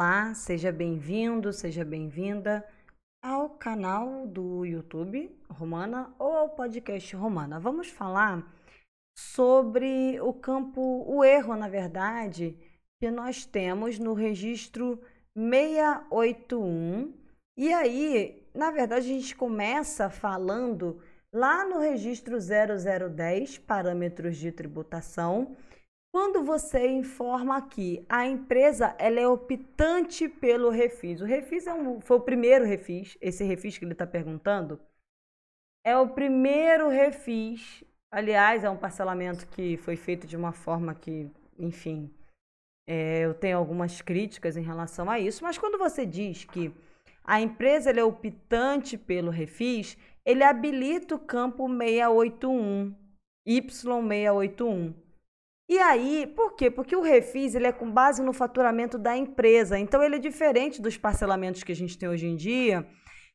Olá, seja bem-vindo, seja bem-vinda ao canal do YouTube Romana ou ao podcast Romana. Vamos falar sobre o campo, o erro, na verdade, que nós temos no registro 681. E aí, na verdade, a gente começa falando lá no registro 0010, parâmetros de tributação quando você informa que a empresa ela é optante pelo refis, o refis é um, foi o primeiro refis, esse refis que ele está perguntando, é o primeiro refis. Aliás, é um parcelamento que foi feito de uma forma que, enfim, é, eu tenho algumas críticas em relação a isso, mas quando você diz que a empresa é optante pelo refis, ele habilita o campo 681, Y681. E aí, por quê? Porque o refis ele é com base no faturamento da empresa. Então, ele é diferente dos parcelamentos que a gente tem hoje em dia,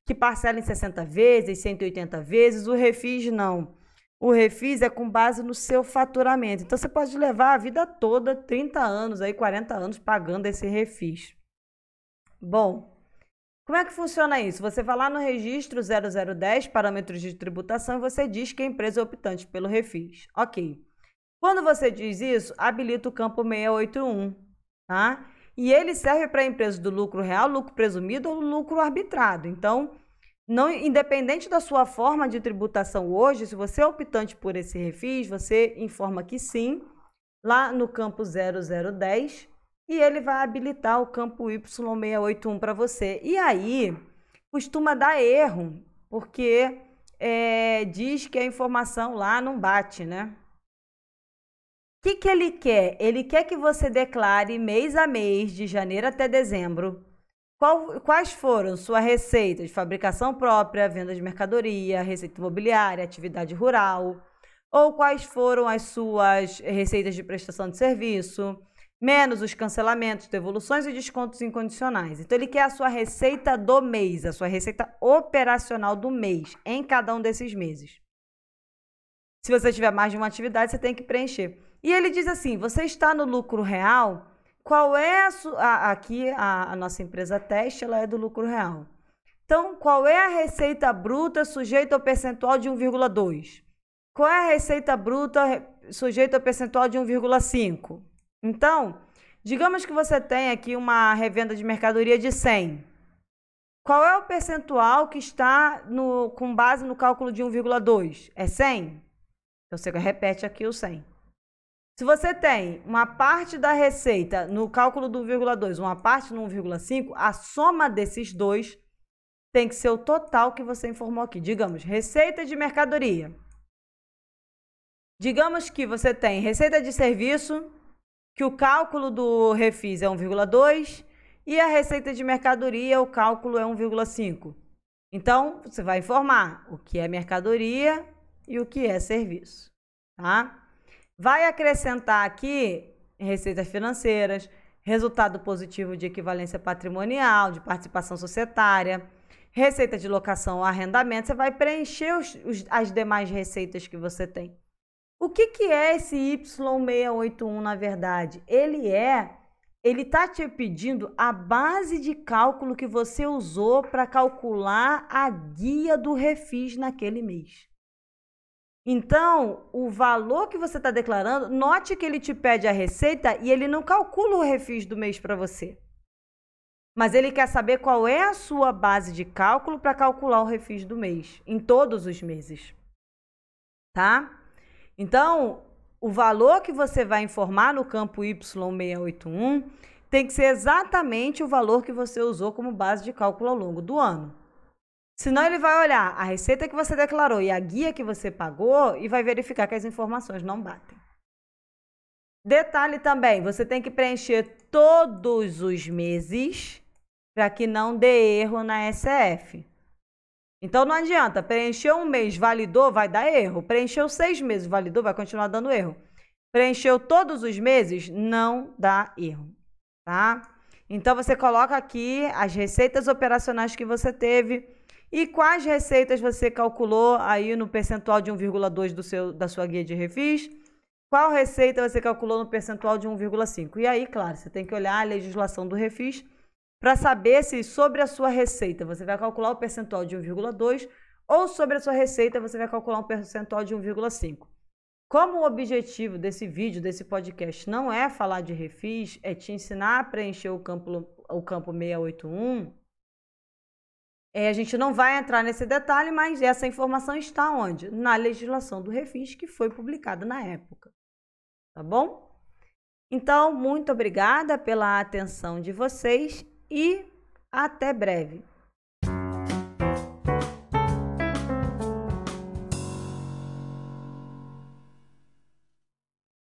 que parcela em 60 vezes, 180 vezes. O refis não. O refis é com base no seu faturamento. Então, você pode levar a vida toda, 30 anos, aí 40 anos, pagando esse refis. Bom, como é que funciona isso? Você vai lá no registro 0010, parâmetros de tributação, e você diz que a empresa é optante pelo refis. Ok. Quando você diz isso, habilita o campo 681, tá? E ele serve para empresas do lucro real, lucro presumido ou lucro arbitrado. Então, não, independente da sua forma de tributação hoje, se você é optante por esse refis, você informa que sim, lá no campo 0010, e ele vai habilitar o campo Y681 para você. E aí, costuma dar erro, porque é, diz que a informação lá não bate, né? Que, que ele quer? Ele quer que você declare mês a mês, de janeiro até dezembro, qual, quais foram sua receita de fabricação própria, venda de mercadoria, receita imobiliária, atividade rural, ou quais foram as suas receitas de prestação de serviço, menos os cancelamentos, devoluções e descontos incondicionais. Então, ele quer a sua receita do mês, a sua receita operacional do mês, em cada um desses meses. Se você tiver mais de uma atividade, você tem que preencher. E ele diz assim: você está no lucro real? Qual é a, aqui a, a nossa empresa teste, ela é do lucro real. Então, qual é a receita bruta sujeita ao percentual de 1,2? Qual é a receita bruta sujeita ao percentual de 1,5? Então, digamos que você tem aqui uma revenda de mercadoria de 100. Qual é o percentual que está no, com base no cálculo de 1,2? É 100? Então, você repete aqui o 100. Se você tem uma parte da receita no cálculo do 1,2, uma parte no 1,5, a soma desses dois tem que ser o total que você informou aqui. Digamos, receita de mercadoria. Digamos que você tem receita de serviço, que o cálculo do refis é 1,2 e a receita de mercadoria, o cálculo é 1,5. Então, você vai informar o que é mercadoria e o que é serviço, tá? Vai acrescentar aqui receitas financeiras, resultado positivo de equivalência patrimonial, de participação societária, receita de locação ou arrendamento. Você vai preencher os, os, as demais receitas que você tem. O que, que é esse Y681 na verdade? Ele é, ele está te pedindo a base de cálculo que você usou para calcular a guia do refis naquele mês. Então, o valor que você está declarando, note que ele te pede a receita e ele não calcula o refis do mês para você. Mas ele quer saber qual é a sua base de cálculo para calcular o refis do mês, em todos os meses. Tá? Então, o valor que você vai informar no campo Y681 tem que ser exatamente o valor que você usou como base de cálculo ao longo do ano. Senão ele vai olhar a receita que você declarou e a guia que você pagou e vai verificar que as informações não batem. Detalhe também, você tem que preencher todos os meses para que não dê erro na SF. Então não adianta, preencheu um mês, validou, vai dar erro. Preencheu seis meses, validou, vai continuar dando erro. Preencheu todos os meses, não dá erro, tá? Então você coloca aqui as receitas operacionais que você teve, e quais receitas você calculou aí no percentual de 1,2 do seu da sua guia de refis? Qual receita você calculou no percentual de 1,5? E aí, claro, você tem que olhar a legislação do refis para saber se sobre a sua receita você vai calcular o percentual de 1,2 ou sobre a sua receita você vai calcular um percentual de 1,5. Como o objetivo desse vídeo, desse podcast, não é falar de refis, é te ensinar a preencher o campo, o campo 681, é, a gente não vai entrar nesse detalhe, mas essa informação está onde? Na legislação do refis, que foi publicada na época. Tá bom? Então, muito obrigada pela atenção de vocês e até breve.